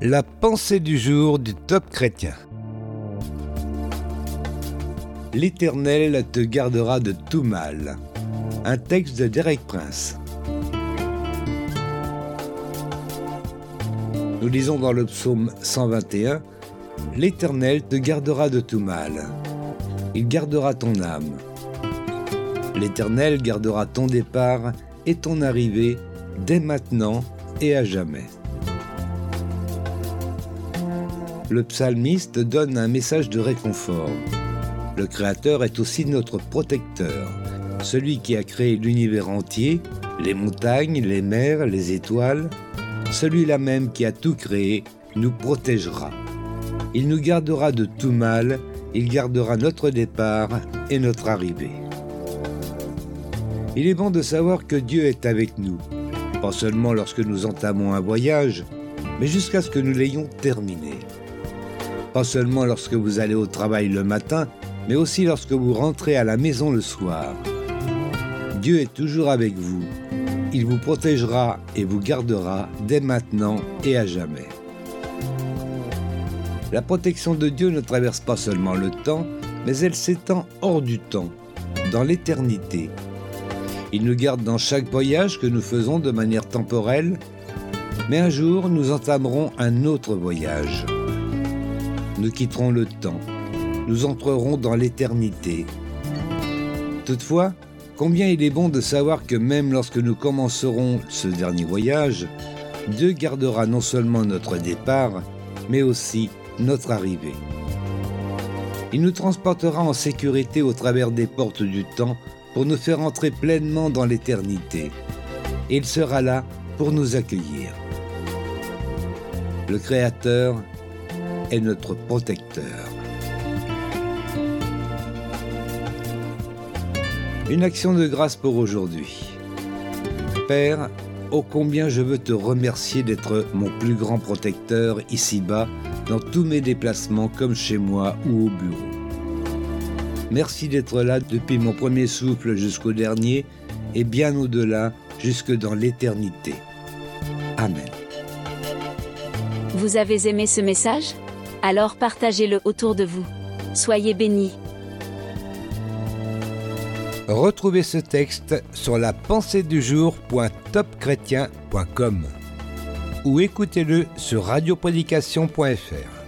La pensée du jour du top chrétien. L'Éternel te gardera de tout mal. Un texte de Derek Prince. Nous lisons dans le psaume 121 L'Éternel te gardera de tout mal. Il gardera ton âme. L'Éternel gardera ton départ et ton arrivée dès maintenant et à jamais. Le psalmiste donne un message de réconfort. Le Créateur est aussi notre protecteur, celui qui a créé l'univers entier, les montagnes, les mers, les étoiles, celui-là même qui a tout créé nous protégera. Il nous gardera de tout mal, il gardera notre départ et notre arrivée. Il est bon de savoir que Dieu est avec nous, pas seulement lorsque nous entamons un voyage, mais jusqu'à ce que nous l'ayons terminé seulement lorsque vous allez au travail le matin, mais aussi lorsque vous rentrez à la maison le soir. Dieu est toujours avec vous. Il vous protégera et vous gardera dès maintenant et à jamais. La protection de Dieu ne traverse pas seulement le temps, mais elle s'étend hors du temps, dans l'éternité. Il nous garde dans chaque voyage que nous faisons de manière temporelle, mais un jour nous entamerons un autre voyage nous quitterons le temps, nous entrerons dans l'éternité. Toutefois, combien il est bon de savoir que même lorsque nous commencerons ce dernier voyage, Dieu gardera non seulement notre départ, mais aussi notre arrivée. Il nous transportera en sécurité au travers des portes du temps pour nous faire entrer pleinement dans l'éternité. Et il sera là pour nous accueillir. Le Créateur est notre protecteur. Une action de grâce pour aujourd'hui. Père, ô combien je veux te remercier d'être mon plus grand protecteur ici-bas, dans tous mes déplacements comme chez moi ou au bureau. Merci d'être là depuis mon premier souffle jusqu'au dernier et bien au-delà jusque dans l'éternité. Amen. Vous avez aimé ce message? Alors partagez-le autour de vous. Soyez bénis. Retrouvez ce texte sur la ou écoutez-le sur radioprédication.fr.